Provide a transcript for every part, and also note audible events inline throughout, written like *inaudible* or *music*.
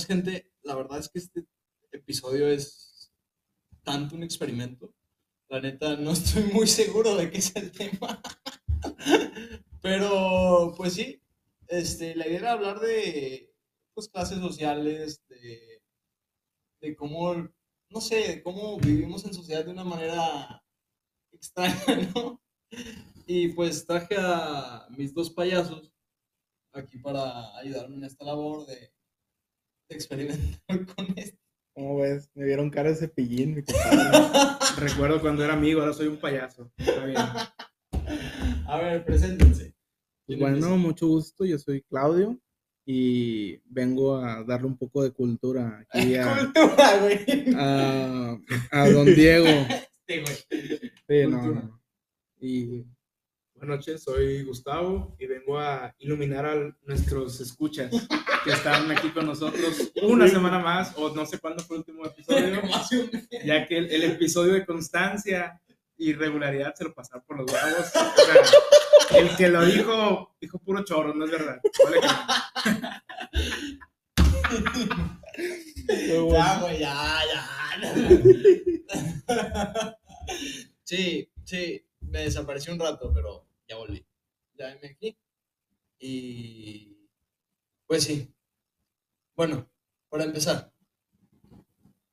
¿Sabes, gente? La verdad es que este episodio es tanto un experimento. La neta, no *laughs* estoy muy seguro de qué es el tema. *laughs* Pero, pues sí, este, la idea era hablar de pues, clases sociales, de, de cómo, no sé, cómo vivimos en sociedad de una manera extraña, *laughs* ¿no? Y pues traje a mis dos payasos aquí para ayudarme en esta labor de experimentar *laughs* con esto. ¿Cómo ves? Me vieron cara de cepillín, mi compadre. *laughs* Recuerdo cuando era amigo, ahora soy un payaso. Está bien. A ver, preséntense. Pues ¿Quién bueno, empieza? mucho gusto, yo soy Claudio y vengo a darle un poco de cultura aquí *laughs* a, Cultura, güey. a, a don Diego. Este, güey. Sí, no, no. Y Buenas noches, soy Gustavo y vengo a iluminar a nuestros escuchas que están aquí con nosotros una semana más, o no sé cuándo fue el último episodio, *laughs* ya que el, el episodio de constancia y regularidad se lo pasaron por los huevos. O sea, el que lo dijo, dijo puro chorro, no es verdad. Vale que no. Ya, güey, ya, ya. Sí, sí, me desaparecí un rato, pero ya volví. Ya venme aquí. Y pues sí. Bueno, para empezar,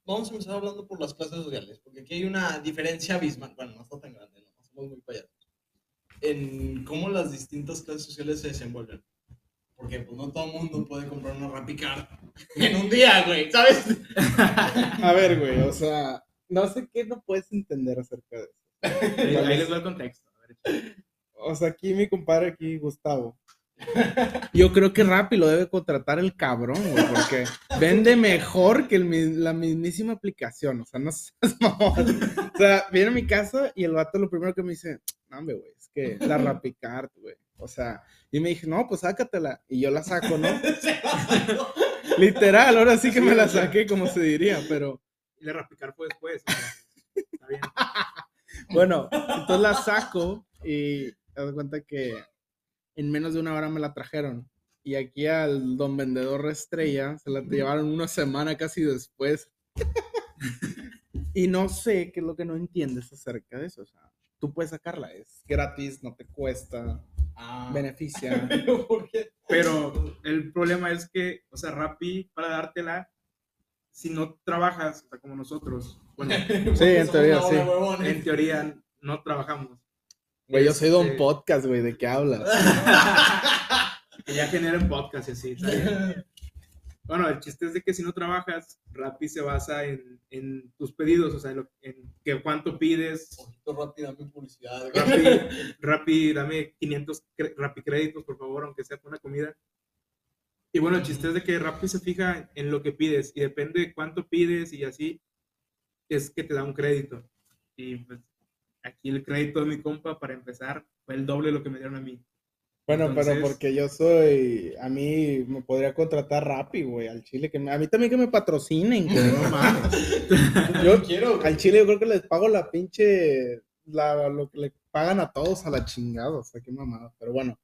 vamos a empezar hablando por las clases sociales, porque aquí hay una diferencia abismal. Bueno, no está tan grande, no somos muy payasos. En cómo las distintas clases sociales se desenvuelven. Porque pues no todo el mundo puede comprar una Rapicard *laughs* en un día, güey, ¿sabes? *laughs* a ver, güey, o sea, no sé qué no puedes entender acerca de eso. Ahí, ahí les va el contexto. A ver, O sea, aquí mi compadre, aquí Gustavo. *laughs* Yo creo que Rappi lo debe contratar el cabrón, güey, porque vende mejor que el la mismísima aplicación. O sea, no seas *laughs* mamón. O sea, viene a mi casa y el vato lo primero que me dice, no, güey, es que la Rapicard, güey. O sea, y me dije, no, pues sácatela. Y yo la saco, ¿no? *laughs* Literal, ahora sí que me la saqué, como se diría, pero Y le rapicar fue después. o sea, está bien. Bueno, entonces la saco y te das cuenta que en menos de una hora me la trajeron. Y aquí al don vendedor estrella se la llevaron una semana casi después. *laughs* y no sé qué es lo que no entiendes acerca de eso. O sea, tú puedes sacarla, es gratis, no te cuesta, Ah, beneficia. *laughs* pero el problema es que, o sea, Rappi, para dártela, si no trabajas, o sea, como nosotros, bueno, *laughs* Porque en teoría, de sí. en teoría no trabajamos. Güey, yo soy don Este, podcast, güey, ¿de qué hablas? *laughs* Que ya generen podcast y así. Bueno, el chiste es de que si no trabajas, Rappi se basa en, en tus pedidos, o sea, lo- en que cuánto pides. Poquito rápido, dame publicidad. Rappi, *laughs* Rappi, dame 500 cre- Rappi créditos, por favor, aunque sea por una comida. Y bueno, el chiste es de que Rappi se fija en lo que pides y depende de cuánto pides y así es que te da un crédito. Y pues aquí el crédito de mi compa, para empezar, fue el doble de lo que me dieron a mí. Bueno, pero porque yo soy, a mí me podría contratar Rappi, güey, al Chile, que me- a mí también que me patrocinen, *laughs* güey, no mames. Yo quiero. al Chile yo creo que les pago la pinche, la, lo que le pagan a todos a la chingada, o sea, qué mamada, pero bueno.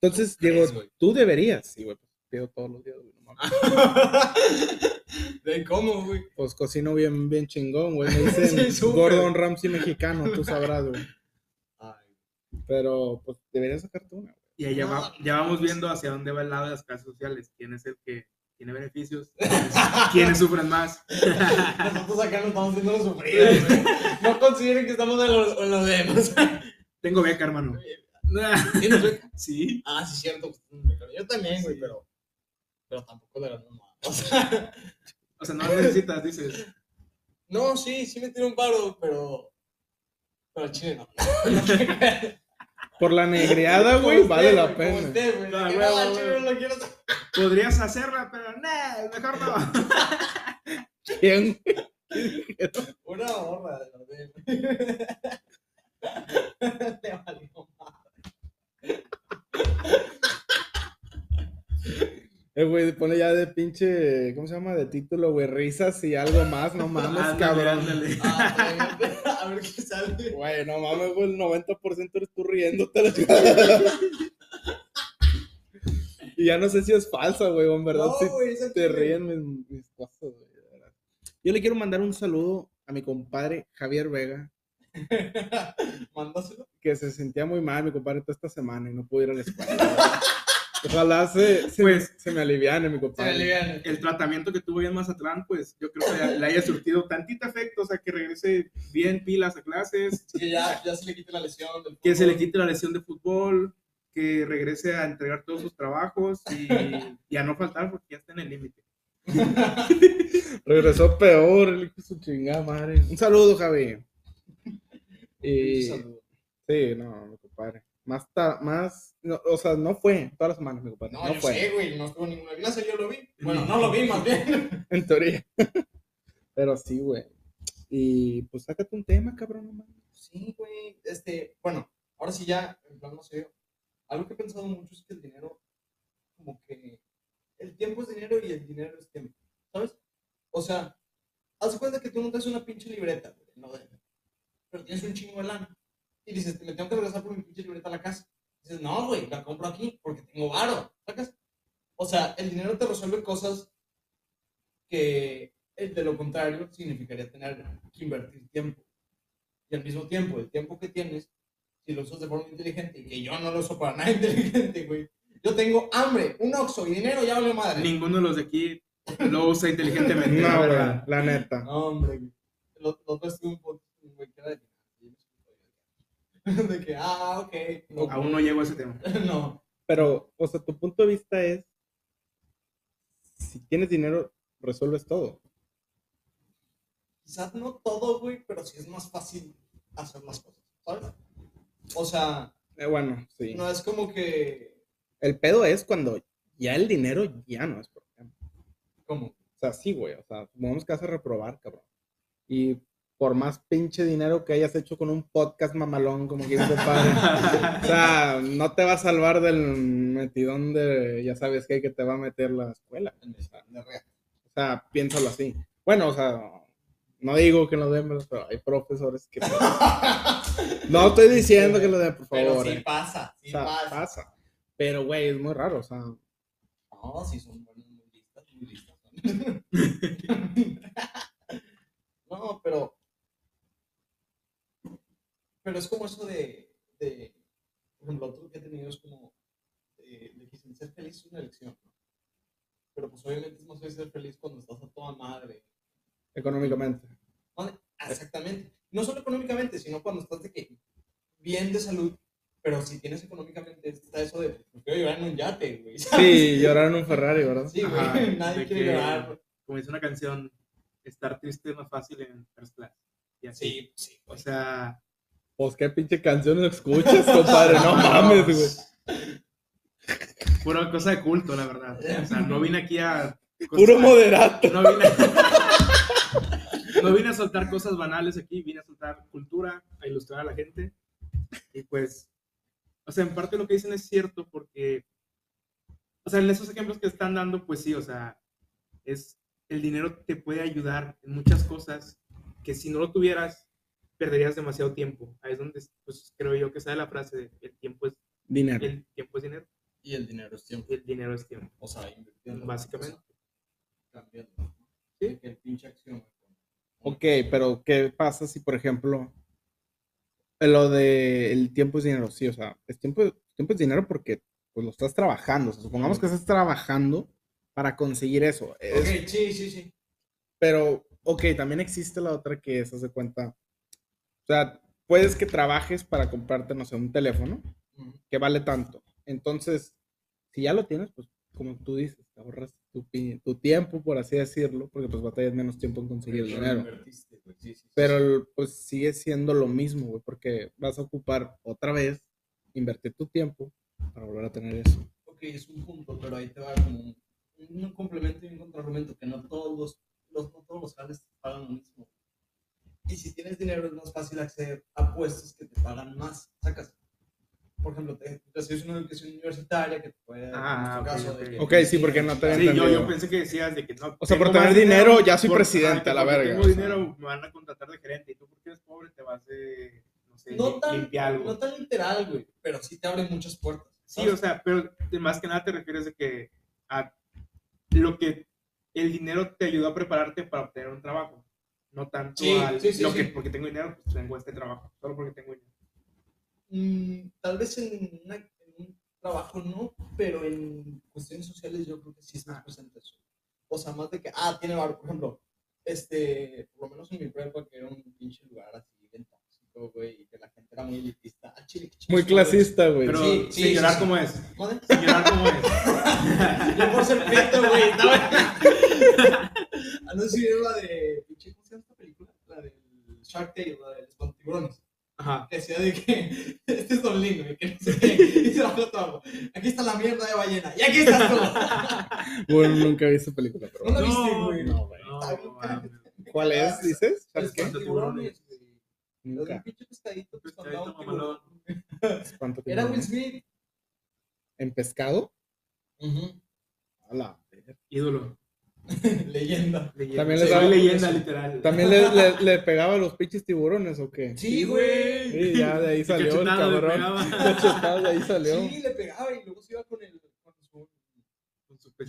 Entonces, ¿Crees, Diego, tú deberías, sí, güey, pues pido todos los días, güey, no mames. *laughs* ¿De cómo, güey? Pues cocino bien, bien chingón, güey, me *laughs* dicen Sí. Gordon Ramsay mexicano, tú sabrás, güey, Ay, pero pues deberías sacarte una, güey. Y ahí ya, va- ya vamos viendo hacia dónde va el lado de las clases sociales. ¿Quién es el que tiene beneficios? *laughs* ¿Quiénes, quiénes sufren más? Nosotros acá nos estamos haciendo los sufridos, güey. No consideren que estamos en los, en los demás. Tengo beca, hermano. ¿Tienes beca? Sí. Ah, sí, cierto. Yo también, güey, Sí. pero. Pero tampoco de la misma. *laughs* O sea, O sea, no necesitas, dices. no, sí, sí me tiene un paro, pero. Pero al chile no. *laughs* Por la negriada, güey, vale la pena. usted, güey. No, güey, no, no quiero. Podrías hacerla, pero no, mejor no. ¿Quién? Una horra de verdad. *laughs* Te valió madre. Eh, güey, pone ya de pinche, ¿cómo se llama? De título, güey, risas y algo más, no *laughs* mames, Ándale, cabrón. ándale. *laughs* Ah, *laughs* a ver qué sale. Güey, no mames, güey, el 90% eres tú riéndote. Y ya no sé si es falsa, güey, en verdad. No, güey, te ríen mis, mis cosas, güey. Yo le quiero mandar un saludo a mi compadre Javier Vega, Mándaselo. que se sentía muy mal, mi compadre, toda esta semana y no pudo ir a la escuela. Ojalá se, se, Pues- me, se me aliviane, mi Se compadre. alivian. El tratamiento que tuvo en Mazatlán, pues yo creo que le haya surtido tantito efecto, o sea, que regrese bien pilas a clases, Que ya, ya se le quite la lesión. del que se le quite la lesión de fútbol, que regrese a entregar todos sus trabajos y, y a no faltar porque ya está en el límite. *laughs* Regresó peor, el hijo de su chingada madre. Un saludo, Javi. Y, Saludo. sí, no, mi compadre. Más, ta- más, no, o sea, no fue todas las semanas, mi compadre. No, No, yo fue, sé, güey, no estuvo ninguna clase, yo lo vi. Bueno, no lo vi, más bien. *laughs* en teoría. *laughs* Pero sí, güey. Y pues sácate un tema, cabrón. no mames. Sí, güey, este, bueno, ahora sí ya, en plan no sé, algo que he pensado mucho es que el dinero, como que el tiempo es dinero y el dinero es tiempo, ¿sabes? O sea, haz cuenta que tú no traes una pinche libreta, güey, no pero tienes un chingo de lana. Y dices, me tengo que regresar por mi pinche libreta a la casa. Dices, no, güey, la compro aquí porque tengo varo, ¿sacas? O sea, el dinero te resuelve cosas que eh, de lo contrario significaría tener que invertir tiempo. Y al mismo tiempo, el tiempo que tienes, si lo usas de forma inteligente, y que yo no lo uso para nada *laughs* inteligente, güey. Yo tengo hambre, un oxo y dinero, ya vale madre. Ninguno de los de aquí lo usa *laughs* inteligentemente, la No, güey, la neta. No, hombre, güey. Lo, lo un poco, güey, que era de *laughs* de que, ah, ok. No, Aún no llego a ese tema. *laughs* no. Pero, o sea, tu punto de vista es, si tienes dinero, resuelves todo. Quizás no todo, güey, pero sí es más fácil hacer las cosas, ¿sabes? O sea, Eh, bueno, sí. no es como que, El pedo es cuando ya el dinero ya no es problema. como, O sea, sí, güey. O sea, supongamos que vas a reprobar, cabrón. Y por más pinche dinero que hayas hecho con un podcast mamalón, como que dice *laughs* padre. o sea, no te va a salvar del metidón de, ya sabes que que te va a meter la escuela. O sea, piénsalo así. Bueno, o sea, no digo que lo den, pero hay profesores que... *laughs* No estoy diciendo que lo den, por Pero favor. sí eh. pasa, sí O sea, pasa. pasa. Pero, güey, es muy raro, o sea... No, sí son buenos, muy listas, muy listas. *laughs* no, pero. Pero es como eso de. de por ejemplo, otro que he tenido es como. eh, de que ser feliz es una elección. ¿no? Pero pues obviamente es más fácil ser feliz cuando estás a toda madre. Económicamente. Exactamente. No solo económicamente, sino cuando estás de que bien de salud. Pero si tienes económicamente, está eso de. Pues quiero llorar en un yate, güey. ¿sabes? Sí, llorar en un Ferrari, ¿verdad? Sí, güey. Ajá, Nadie de quiere que- llorar. Como dice una canción, estar triste es más fácil en first class. Y así. Sí, sí, O sea, Pues qué pinche canción escuchas, compadre. No mames, güey. pura cosa de culto, la verdad. O sea, no vine aquí a. Puro moderato. No vine, *laughs* no vine a soltar cosas banales aquí, vine a soltar cultura, a ilustrar a la gente. Y pues, o sea, en parte lo que dicen es cierto porque, o sea, en esos ejemplos que están dando, pues sí, o sea, es el dinero te puede ayudar en muchas cosas que si no lo tuvieras, perderías demasiado tiempo. Ahí es donde, pues, creo yo que sale la frase de el tiempo es, Dinero. el tiempo es dinero Y el dinero es tiempo. y el dinero es tiempo, O sea, invirtiendo. básicamente. Cambiando. Sí. El pinche acción. Ok, pero ¿qué pasa si, por ejemplo, lo de el tiempo es dinero? Sí, o sea, es tiempo, tiempo es dinero porque pues lo estás trabajando. O sea, supongamos que estás trabajando para conseguir eso. Es- Ok, sí, sí, sí. Pero, ok, también existe la otra que es, haz de cuenta. O sea, puedes que trabajes para comprarte, no sé, un teléfono que vale tanto. Entonces, si ya lo tienes, pues como tú dices, te ahorras tu, pi- tu tiempo, por así decirlo, porque pues batallas menos tiempo en conseguir el dinero. sí, sí. Pero pues sigue siendo lo mismo, güey, porque vas a ocupar otra vez, invertir tu tiempo para volver a tener eso. Ok, es un punto, pero ahí te va como un, un complemento y un contraargumento que no todos los, los, no todos los jales te pagan lo mismo. Y si tienes dinero es más fácil acceder a puestos que te pagan más. Sacas. Por ejemplo, te recibes una educación universitaria que te puede. Ah, en tu ok, caso, ok. de que Ok, sí, porque no te Sí, yo, yo pensé que decías de que no. O sea, por tener dinero, ya soy por- presidente, a la verga, Tengo o sea. dinero, me van a contratar de gerente. Y tú, porque eres pobre, te vas de. No sé, No li- tan, limpiar algo. no tan literal, güey, pero sí te abre muchas puertas. Sí, o sea, pero más que nada te refieres de que a lo que el dinero te ayudó a prepararte para obtener un trabajo. No tanto Sí, al sí, sí, lo sí. que porque tengo dinero, pues tengo este trabajo. Solo porque tengo dinero. Mm, tal vez en, una- en un trabajo no, pero en cuestiones sociales yo creo que sí es más presente eso. O sea, más de que, ah, tiene bar, por ejemplo, este, por lo menos en mi prepa, que era un pinche lugar así bien tóxico, güey, y que la gente era muy elitista. Ah, chile, qué Muy clasista, güey. Pero Sí, sí, señorar sí, sí. cómo es. ¿Mande? Señorar cómo es. *laughs* Yo por ser prieto, güey, estaba... *laughs* Ah, no sé si vieron la de, pinche, ¿cómo se llama esta película? La del Shark Tale, la de los pantiburones. Ajá. que decía de que *laughs* este es Don Lino y que no sé qué, *laughs* y se bajó todo. Aquí está la mierda de ballena, y aquí estás *laughs* tú. Bueno, nunca vi esa película, pero ¿No la viste, güey? No, güey. ¿Cuál es, dices? ¿Sabes qué? Tiburones, de un Nunca. pinche pescadito Era Will tiburones. Smith. ¿En pescado? Ujú. A la verga. Ídolo. *laughs* Leyenda. Leyenda. También Sí, les daba- soy leyenda, literal. ¿También le, le, *laughs* le pegaba a los pinches tiburones o qué? Sí, güey. Sí, ya de ahí *laughs* salió el cabrón. Cachetado, de ahí salió. Sí, le pegaba y luego se iba con el. Con su, Con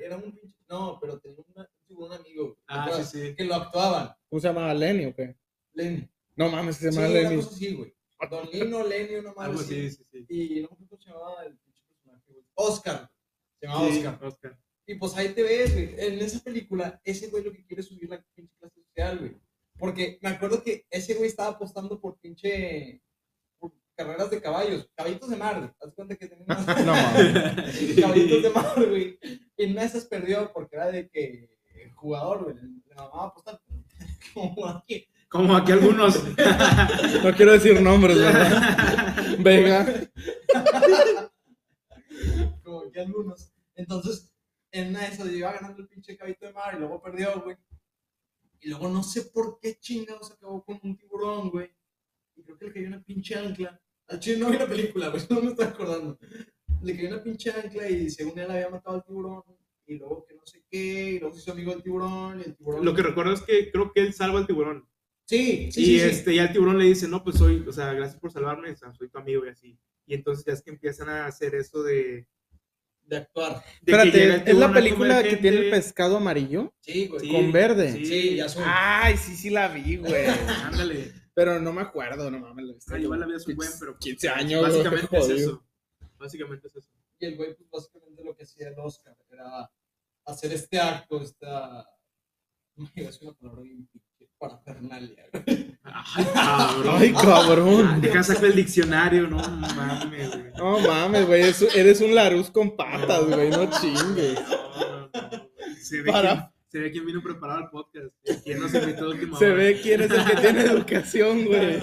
era un pinche. No, pero tenía una- un tiburón amigo. Ah, ¿te sí, sí. Que lo actuaban. ¿Cómo se llamaba? ¿Lenny o qué? Lenny. No mames, se Sí, llama una Lenny. cosa así, güey. Don Lino, Lenny, una madre Algo así. sí, sí. Y no me acuerdo cómo se llamaba el pinche personaje, güey. Oscar. Se llamaba Sí, Oscar. Oscar. Y pues ahí te ves, güey. En esa película, ese güey lo que quiere es subir la pinche clase social, güey. Porque me acuerdo que ese güey estaba apostando por pinche. por carreras de caballos. Caballitos de mar, güey. Haz cuenta que tenía *laughs* unos No *laughs* caballitos de mar, güey. Y en esas perdió porque era de que el jugador, güey, le mamaba apostar. *laughs* Como aquí. Como aquí algunos. No quiero decir nombres, ¿verdad? Venga. como aquí algunos. Entonces, en una de esas iba ganando el pinche cabito de mar y luego perdió, güey. Y luego no sé por qué chingados acabó con un tiburón, güey. Y creo que le cayó una pinche ancla. Al chile no vi la película, güey, *laughs* no me estoy acordando. Le cayó una pinche ancla y según él había matado al tiburón. Y luego que no sé qué, y luego se hizo amigo del tiburón y el tiburón. Lo que recuerdo es que creo que él salva al tiburón. Sí, sí, y sí, sí. este, ya el tiburón le dice, no, pues soy, o sea, gracias por salvarme, o sea, soy tu amigo y así. Y entonces ya es que empiezan a hacer eso de... De actuar. de Espérate, ¿es la película que tiene el pescado amarillo? Sí, güey. Sí. Con verde. Sí, Sí, y azul. Ay, sí, sí la vi, güey. *laughs* Ándale. Pero no me acuerdo, no mames. Ah, igual la vida es un buen, pero... pues, 15 años, Básicamente es jodido. eso. Básicamente es eso. Y el güey, pues básicamente lo que hacía el Oscar era hacer este acto, esta. Decir una palabra bien parafernalia, güey. Ay, *laughs* cabrón. Ay, cabrón. Ah, Deja sacar el diccionario, no mames, güey. No mames, güey. es- Eres un Larus con patas, güey. No chingues. No. Se ve, Para- quién, se ve quién vino preparado al podcast. ¿Quién nos invitó última Se ve quién es el que tiene educación, güey.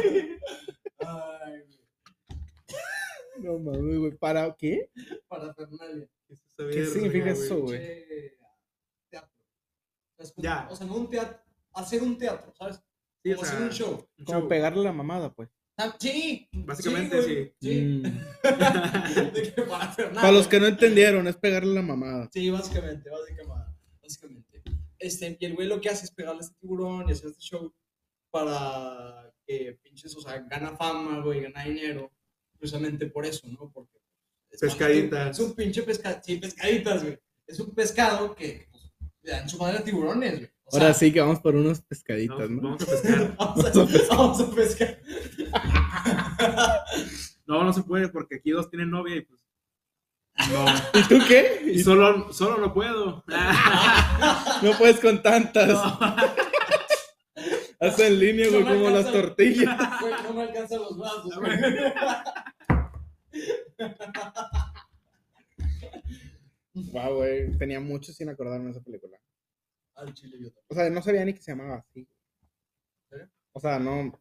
Ay, güey. No mames, güey. ¿Para qué? Parafernalia. ¿Qué significa eso, güey? Teatro. Ya. O sea, no un teatro. Hacer un teatro, ¿sabes? Sí, o sea, hacer un show. un Como show. pegarle la mamada, pues. Ah, Sí. Básicamente, güey, Sí. Mm. *laughs* De que parafernalia. Para los que no entendieron, es pegarle la mamada. Sí, básicamente, básicamente. básicamente. Este, y el güey lo que hace es pegarle a este tiburón y hacer este show para que pinches, o sea, gana fama, güey, gana dinero, precisamente por eso, ¿no? Porque es Pescaditas. Es un pinche pescado, sí, pescaditas, güey. Es un pescado que pues, le dan su madre a tiburones, güey. O Ahora sea, sí que vamos por unos pescaditas, Vamos, ¿no? vamos a pescar. *laughs* Vamos a, vamos a pescar. *laughs* No, no se puede porque aquí dos tienen novia y pues. No. ¿Y tú qué? Y solo, solo no puedo. *laughs* No puedes con tantas. No. Haz en línea, güey, No como las tortillas. Güey, no me alcanzan los brazos, güey. Wow, güey. Tenía mucho sin acordarme de esa película. Al chile yo O sea, no sabía ni que se llamaba así. ¿Eh? O sea, no.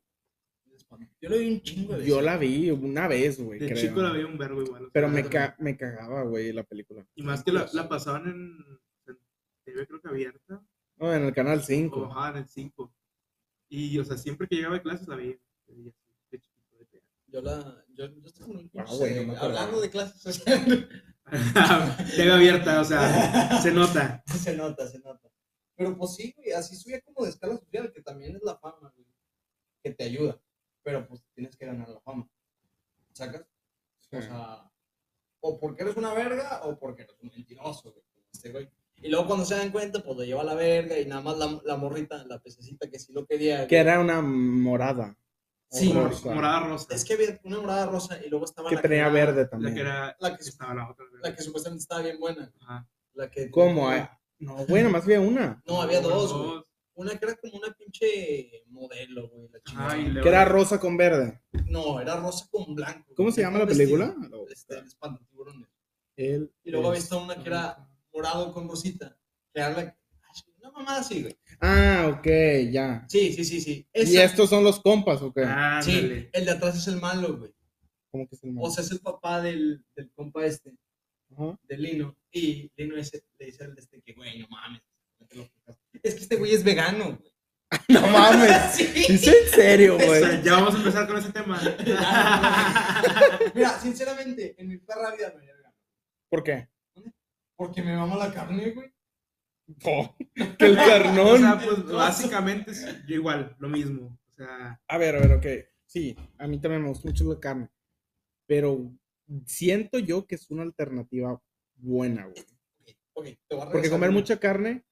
también. Yo le di un chingo de Yo la vi una vez, güey. De creo. chico la veía un verbo igual. Pero me, ca- me cagaba, güey, la película. Y más que la, la pasaban en, en TV, creo que abierta. No, en el canal O 5. ajá, en el 5. Y, o sea, siempre que llegaba de clases la veía. de chiquito, de. Yo la. Yo, yo estoy muy Ah, güey, no me. Hablando de clases. *laughs* TV abierta, o sea, se nota. *laughs* se nota, se nota. Pero pues sí, güey, así subía como de escala social, que también es la fama, güey. Que te ayuda. Pero pues tienes que ganar la fama. ¿Sacas? O sea, o porque eres una verga o porque eres un mentiroso, güey. este güey. Y luego cuando se dan cuenta, pues lo lleva a la verga y nada más la, la morrita, la pececita que sí lo quería. Que era una morada. Sí. Rosa. morada rosa. Es que había una morada rosa y luego estaba Que la tenía verde La también. que era. La que, Estaba la otra. la que supuestamente estaba bien buena. Ajá. La que, ¿Cómo? eh? No, güey, nomás había una. No, había dos, güey. Dos. Una que era como una pinche modelo, güey. La chingada. Ajá, y luego- Que era rosa con verde. No, era rosa con blanco. ¿Cómo se llama la película? Este, el. Él Y luego había visto una que era morado con rosita. Que era la... Una mamada así, güey. Ah, ok, ya. Sí, sí, sí, sí. ¿Y estos son los compas o qué? Sí, el de atrás es el malo, güey. ¿Cómo que es el O malo? sea, es el papá del, del compa este, De Lino. Y Lino ese, le dice al de este que, güey, no mames. Es que este güey es vegano, güey. *laughs* No mames. *laughs* Sí. ¿Es en serio, O sea, güey? ya vamos a empezar con ese tema. *laughs* Mira, sinceramente, en mi perra vida me haría vegano. ¿Por qué? Porque me mama la carne, güey. Oh, que el o carnón. sea, pues básicamente es yo igual, lo mismo. O sea, A ver, a ver, ok. Sí, a mí también me gusta mucho la carne. Pero siento yo que es una alternativa buena, güey. Ok, te voy a Porque comer mucha carne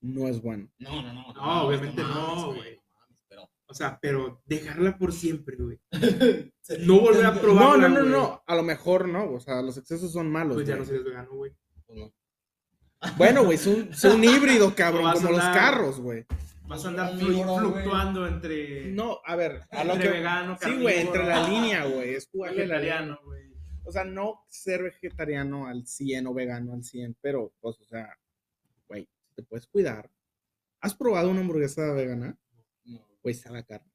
no es bueno. No, no, no. No, obviamente no, güey, güey. no mames, Pero. o sea, pero dejarla por siempre, güey. *laughs* No volver a No, probarla, no, no, güey. no. A lo mejor no. O sea, los excesos son malos. Pues ya no güey. serías vegano, güey. Pues no. Bueno, güey, es un, es un *laughs* híbrido, cabrón, como los carros, güey. Vas a andar fluctuando entre. No, a ver, a lo entre que... vegano, Sí, güey, entre la línea, güey. Es línea. vegetariano, güey. O sea, no ser vegetariano al 100 o vegano al 100, pero, pues, o sea, güey, te puedes cuidar. ¿Has probado una hamburguesa vegana? No, Güey, sabe a carne.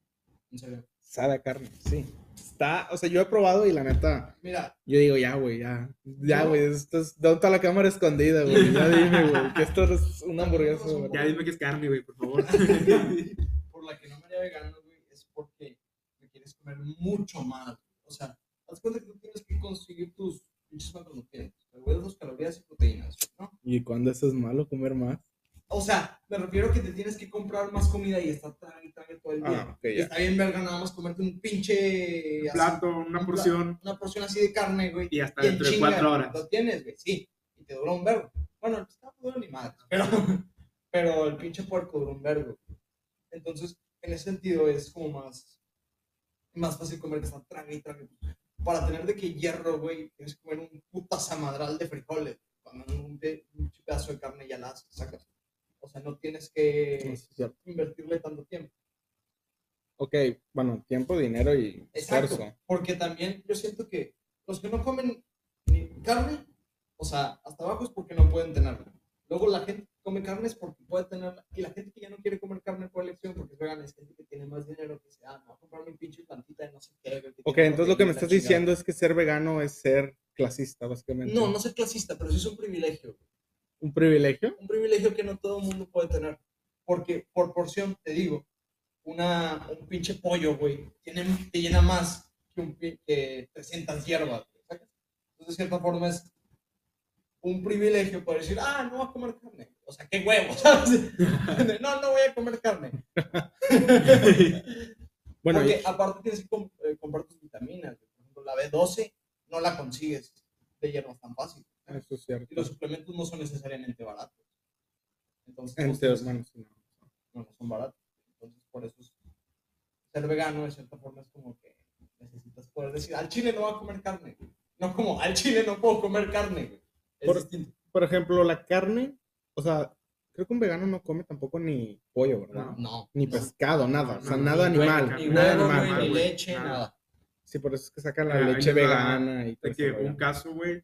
en serio. Sabe a carne, sí. Está, o sea, yo he probado y la neta, Mira, yo digo, ya, güey, ya. Ya, No. güey, esto es, ¿dónde está la cámara escondida, güey? Ya *laughs* dime, güey, que esto es una hamburguesa. Ya dime que es carne, güey, por favor. *laughs* *laughs* por la que no me haría vegano, güey, es porque me quieres comer mucho más. O sea, haz cuenta que tú tienes que conseguir tus pinches macronutrientes, carbohidratos, calorías y proteínas, ¿no? ¿Y cuándo eso es malo, comer más? O sea, me refiero a que te tienes que comprar más comida y estar trague y trague todo el día. Ah, Y ya. está bien verga nada más comerte un pinche... Un así, plato, un una pla- porción. Una porción así de carne, güey. Y hasta dentro de cuatro horas. Lo tienes, güey, sí. Y te dura un vergo. Bueno, no dura ni madre, pero, *laughs* pero el pinche puerco dura un vergo. Entonces, en ese sentido es como más, más fácil comer que está trague y trague. Para tener de que hierro, güey, tienes que comer un puta zamadral de frijoles. Cuando un, pe- un pedazo de carne ya la haces, sacas. O sea, no tienes que sí, invertirle tanto tiempo. Ok, bueno, tiempo, dinero y Exacto. esfuerzo. Porque también yo siento que los que no comen ni carne, o sea, hasta abajo es porque no pueden tenerla. Luego la gente come carne es porque puede tenerla. Y la gente que ya no quiere comer carne por elección porque es vegana es gente que tiene más dinero que se ah, me voy a comprar mi pinche plantita de no sé qué. Ok, entonces lo que me estás chingada. diciendo es que ser vegano es ser clasista, básicamente. No, no soy clasista, pero sí es un privilegio. ¿Un privilegio? Un privilegio que no todo el mundo puede tener. Porque por porción, te digo, una, un pinche pollo, güey, tiene, te llena más que, un, que 300 hierbas. ¿sacas? Entonces, de cierta forma, es un privilegio poder decir, ah, no voy a comer carne. O sea, qué huevo, *laughs* ¿sabes? no, no voy a comer carne. *laughs* Bueno, Porque y- aparte tienes que eh, comprar tus vitaminas. Por ejemplo, la B12 no la consigues de hierbas tan fácil. eso es cierto. Y los suplementos no son necesariamente baratos. Entonces, Entre tienes- hermanos, no. no, son baratos. Entonces, por eso es- ser vegano de cierta forma es como que necesitas poder decir, al chile no voy a comer carne. güey". No como, al chile no puedo comer carne. Güey". Es Por- distinto. Por ejemplo, la carne, o sea, creo que un vegano no come tampoco ni pollo, ¿verdad? No. Ni no. pescado, nada. o sea, no, nada animal. Ni nada animal. ni leche, nada. nada. Sí, por eso es que sacan la Ah, leche vegana y todo que un caso, güey,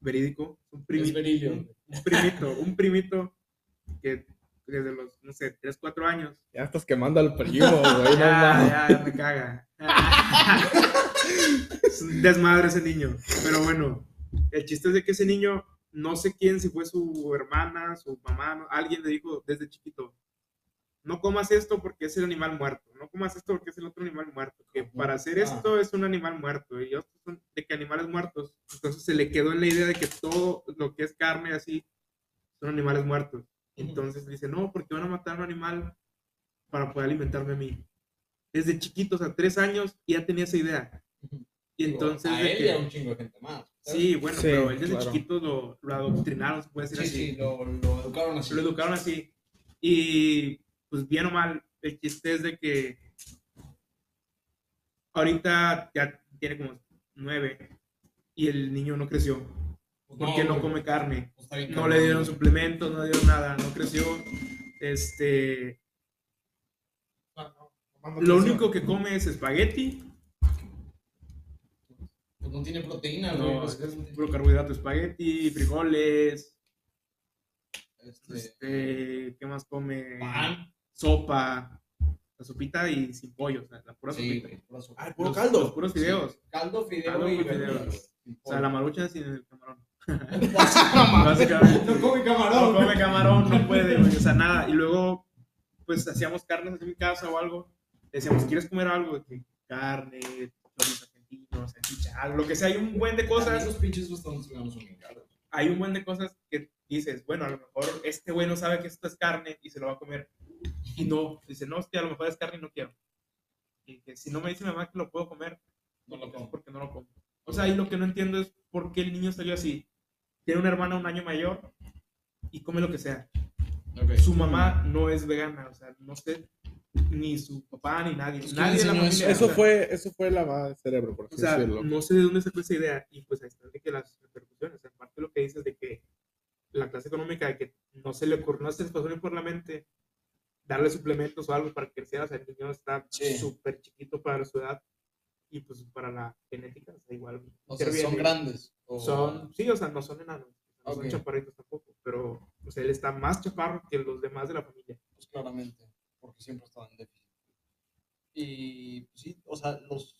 verídico, un primito, un, un primito, un primito que desde los, no sé, 3, 4 años. Ya estás quemando al primo, güey. no *laughs* ya, ya, me caga. *laughs* es un desmadre ese niño. Pero bueno, el chiste es de que ese niño, no sé quién, si fue su hermana, su mamá, no- alguien le dijo desde chiquito, no comas esto porque es el animal muerto, no comas esto porque es el otro animal muerto, que para hacer esto es un animal muerto, y estos son de que animales muertos. Entonces se le quedó en la idea de que todo lo que es carne así son animales muertos. Entonces dice, no, porque van a matar a un animal para poder alimentarme a mí. Desde chiquitos, a tres años, ya tenía esa idea. Y entonces, a él que- y a un chingo de gente más. Sí, bueno, Sí, pero él desde claro. chiquito lo, lo adoctrinaron, se puede decir Sí, así. sí, lo, lo educaron así. lo educaron así. Y pues bien o mal, el chiste es de que ahorita ya tiene como nueve y el niño no creció Pues porque no, güey, come carne. pues No le dieron suplementos, no le dieron nada, no creció. Este, lo único que come es espagueti, Pues no tiene proteína, güey. no, es puro carbohidrato, espagueti, frijoles, este, este, ¿qué más come? pan. Sopa, la sopita y sin pollo, o sea, la pura Sí, sopita. pura sopa. Ah, puro Los- caldo. Los puros fideos. Caldo, fideo Caldo y fideos. O sea, la marucha sin el camarón. *laughs* *laughs* Básicamente. No come No camarón. come camarón, no puede, güey, o sea, nada. Y luego, pues hacíamos carnes en mi casa o algo. Decíamos, ¿quieres comer algo? Carne, lo que sea. Hay un buen de Cosas. Esos pinches caros. Hay un buen de cosas que dices, bueno, a lo mejor este güey no sabe que esto es carne y se lo va a comer. Y no, dice, no, hostia, a lo mejor es carne y no quiero. Y que si no me dice mi mamá que lo puedo comer, No lo como. porque no lo como. O sea, y lo que no entiendo es por qué el niño salió así. Tiene una hermana un año mayor y come lo que sea. Su mamá no es vegana, o sea, no sé, ni su papá ni nadie. Pues, ¿quién nadie de la familia. Eso o sea, fue, eso fue lavada de cerebro, por así O sea, decirlo. no sé de dónde sacó esa idea y pues ahí están de que las repercusiones, en parte lo que dices de que la clase económica de que no se le ocurrió, no se les pasó ni por la mente darle suplementos o algo para que creciera, o sea, el niño está Sí. súper chiquito para su edad y pues para la genética, o sea, igual. O sea, son grandes. o- Son, sí, o sea, no son enanos, no Ok. son chaparritos tampoco, pero o sea, él está más chaparro que los demás de la familia. Pues claramente, porque siempre estaban en déficit. Y pues, sí, o sea, los,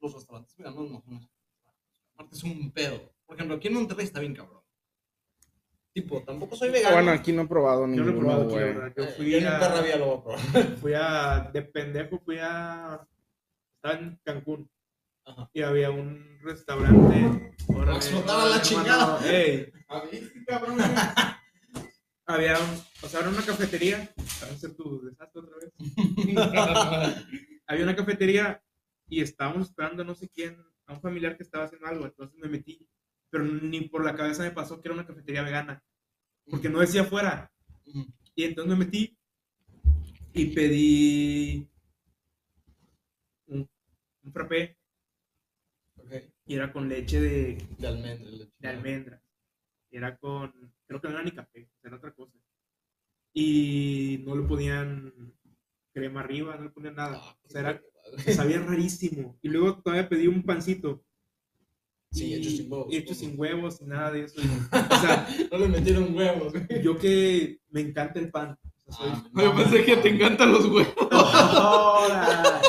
los restaurantes veganos no son Aparte es un pedo. Por ejemplo, aquí en Monterrey está bien cabrón. Tipo, tampoco soy vegano. Bueno, aquí no he probado Yo ninguno, no he probado aquí, güey. verdad. Yo Eh, fui yo en a, vida lo voy a probar. *laughs* fui a, de pendejo, fui a, estaba en Cancún Ajá. y había un restaurante. *laughs* explotaba la chingada. *laughs* ey, A ver, cabrón. Había, o sea, era una cafetería, para hacer tu desastre otra vez. *laughs* había una cafetería y estábamos esperando a no sé quién, a un familiar que estaba haciendo algo, entonces me metí, pero ni por la cabeza me pasó que era una cafetería vegana, porque no decía fuera. Y entonces me metí y pedí un, un frappé y era con leche de, De almendra. leche. de almendra. Era con, creo que no era ni café, era otra cosa. Y no le ponían crema arriba, no le ponían nada. Ah, O sea, era, sabía rarísimo. Y luego todavía pedí un pancito. Sí, y- hecho sin huevos, hecho supongo. sin huevos, nada de eso. *laughs* O sea, No le metieron huevos, yo que me encanta el pan. O sea, soy- Ah, Yo pensé que te encantan los huevos. *laughs*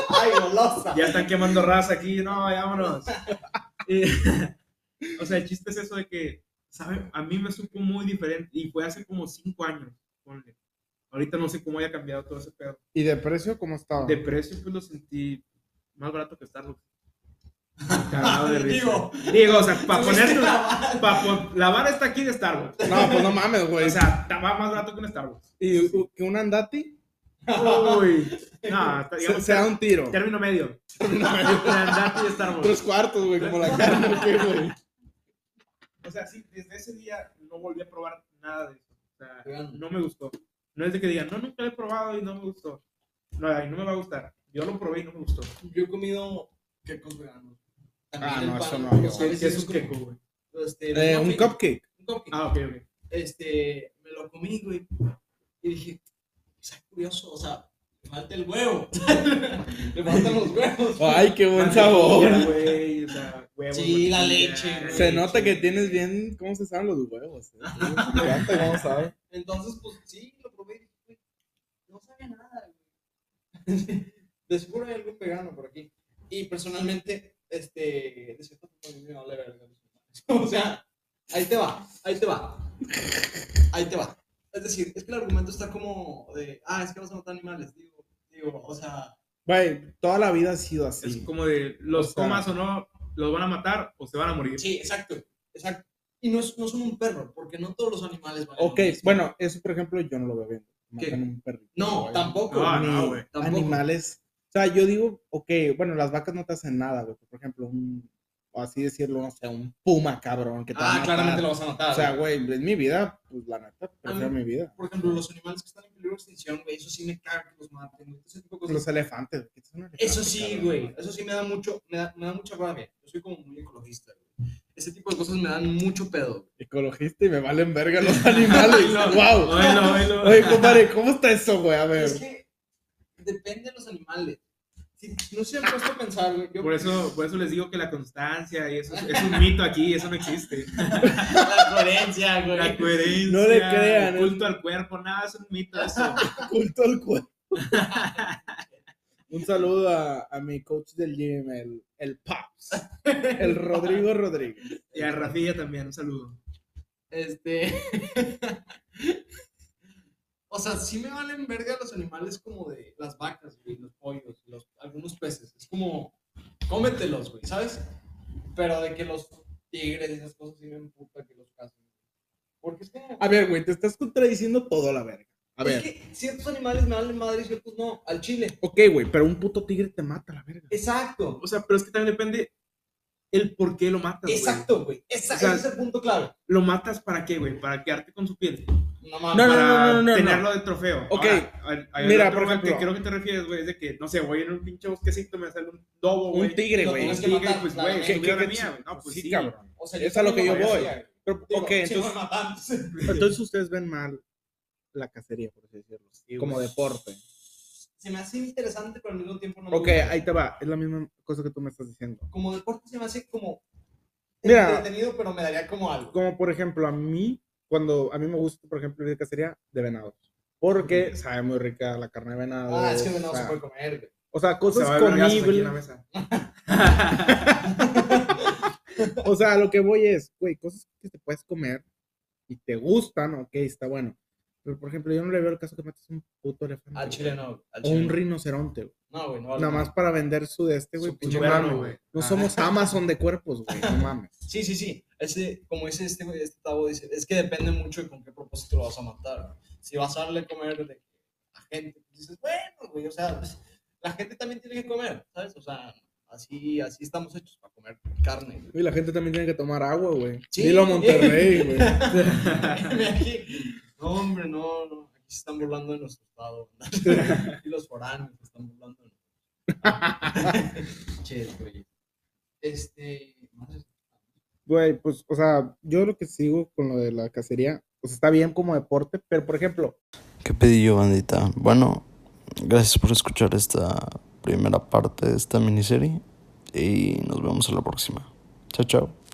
¡Ay, golosa! ya están quemando raza aquí, no, vámonos. Y, *laughs* o sea, el chiste es eso de que, ¿sabe? A mí me supo muy diferente y fue hace como cinco años, ponle. Ahorita no sé cómo haya cambiado todo ese pedo. ¿Y de precio cómo estaba? De precio, pues lo sentí más barato que Starbucks. *laughs* Cagado de risa. Digo, Digo, o sea, para Tuviste poner la vara. la vara está aquí de Starbucks. No, pues no mames, güey. O sea, estaba más barato que un Starbucks. ¿Y que un andati? Uy, no, está- Se, digamos, se da un tiro. término medio. *laughs* Andate y Starbucks. Tres cuartos, güey, como la carne, ¿o ¿qué, güey? O sea, sí, desde ese día no volví a probar nada de eso. O sea, no me gustó. No es de que digan, no, nunca lo he probado y no me gustó. No, y no me va a gustar. Yo lo probé y no me gustó. Yo he comido quecos veganos. También Ah, no, pan, eso no, yo- ¿Qué es un queco, güey? Este, Eh, un cupcake. Un cupcake. Ah, ok, ok. Este, me lo comí, güey. Y dije, está curioso, o sea, falta el huevo. *laughs* le faltan los huevos. Ay, qué buen sabor. güey, o sea, huevos, Sí, la leche. Se nota que tienes bien cómo se saben los huevos. ¿eh? Me encanta cómo sabe. Entonces, pues sí, lo probé y dije, güey, no sabe nada. *laughs* De seguro hay algún vegano por aquí. Y personalmente, este, de cierta forma, a mí me vale verga. *laughs* O sea, ahí te va, ahí te va. Ahí te va. Es decir, es que el argumento está como de, ah, es que vas a matar animales. Digo, digo, o sea, Güey, toda la vida ha sido Es así. como de, los O sea- comas o no, los van a matar o se van a morir. sí, exacto, exacto. Y no, es, no son un perro, porque no todos los animales van Ok, bueno, eso por ejemplo yo no lo veo bien. Matan un perrito. No, güey. tampoco. No, Ni no, güey. Tampoco. animales. O sea, yo digo, ok, bueno, las vacas no te hacen nada, güey. Por ejemplo, un, así decirlo, no sé, un puma cabrón que te Ah, claramente lo vas a matar. O sea, güey. es mi vida, pues la neta, prefiero mi vida. Por ejemplo, los animales que están en peligro de extinción, güey, eso sí me caga que los maten. Ese tipo de cosas. Los elefantes, güey, ¿qué es elefante, Eso sí, güey. Eso sí me da mucho, me da, me da mucha rabia. Yo soy como muy ecologista, güey. Ese tipo de cosas me dan mucho pedo. Ecologista y me valen verga los animales. wow. Oílo, oílo. Oye, compadre, ¿cómo está eso, güey? A ver. Es que depende de los animales. No se han puesto a pensar, güey. Yo, Por eso, por eso les digo que la constancia y eso es, es un mito aquí, eso no existe. *laughs* la coherencia, güey. La coherencia, No le crean, el culto al cuerpo, nada, es un mito eso. *laughs* Culto al cuerpo. Un saludo a, a mi coach del gym, el, el Paps, el Rodrigo Rodríguez. Y a Rafilla también, un saludo. Este. *laughs* o sea, sí me valen verga los animales como de las vacas, güey, los pollos, los, algunos peces. Es como, cómetelos, güey, ¿sabes? Pero de que los tigres y esas cosas sí me emputa que los casen. Porque es como. A ver, güey, te estás contradiciendo todo a la verga. A es ver. que ciertos animales me valen madre y ciertos no. Al chile. Ok, güey, pero un puto tigre te mata a la verga. Exacto. O sea, pero es que también depende el por qué lo matas, güey. Exacto, güey. Esa- O sea, ese es el punto clave. ¿Lo matas para qué, güey? ¿Para quedarte con su piel? No mames. No, no, para no, no, no, tenerlo de trofeo. Ok. Mira, por al que ejemplo- creo que te refieres, güey, es de que, no sé, voy en un pinche bosquecito, me sale un dobo, güey. Un tigre, güey. Un tigre, pues, güey, ¿Qué- qué- mía, güey. No, pues sí, sí. cabrón. O sea, yo Es a lo que yo voy. haría, güey. Pero, Digo, ok, entonces, entonces ustedes ven mal la cacería, por así decirlo. Sí, como güey. deporte. se me hace interesante, pero al mismo tiempo no me Ok, ahí te va. Es la misma cosa que tú me estás diciendo. Como deporte se me hace como Mira. entretenido, pero me daría como algo. Como por ejemplo, a mí, cuando a mí me gusta, por ejemplo, ir de cacería de venados. Porque sabe muy rica la carne de venado. Ah, es que no o, se sea, puede comer, o sea, Se cosas la comibles. *laughs* O sea, lo que voy es, güey, cosas que te puedes comer y te gustan, ok, está bueno. Pero, por ejemplo, yo no le veo el caso que mates un puto elefante. Al chile no. Al O chile un no. rinoceronte, güey. No, güey, no. vale Nada más para vender su de este, güey. Su pinche no cuerno, mames. güey. No somos Amazon de cuerpos, güey. No mames. *laughs* Sí, sí, sí. Ese, como dice este güey, este tabo, dice, es que depende mucho de con qué propósito lo vas a matar. Si vas a darle a comer de a gente, dices, bueno, güey, o sea, pues, la gente también tiene que comer, ¿sabes? O sea, así, así estamos hechos para comer carne. güey. Y la gente también tiene que tomar agua, güey. Sí. Dilo a Monterrey, güey. *laughs* *laughs* No, hombre, no, no. Aquí se están burlando de nuestro estado. *laughs* Y los foráneos se están burlando de *laughs* nosotros. Che, güey. Este. Güey, pues, o sea, yo lo que sigo con lo de la cacería, pues está bien como deporte, pero por ejemplo, ¿Qué pedí yo, bandita? Bueno, gracias por escuchar esta primera parte de esta miniserie y nos vemos en la próxima. Chao, chao.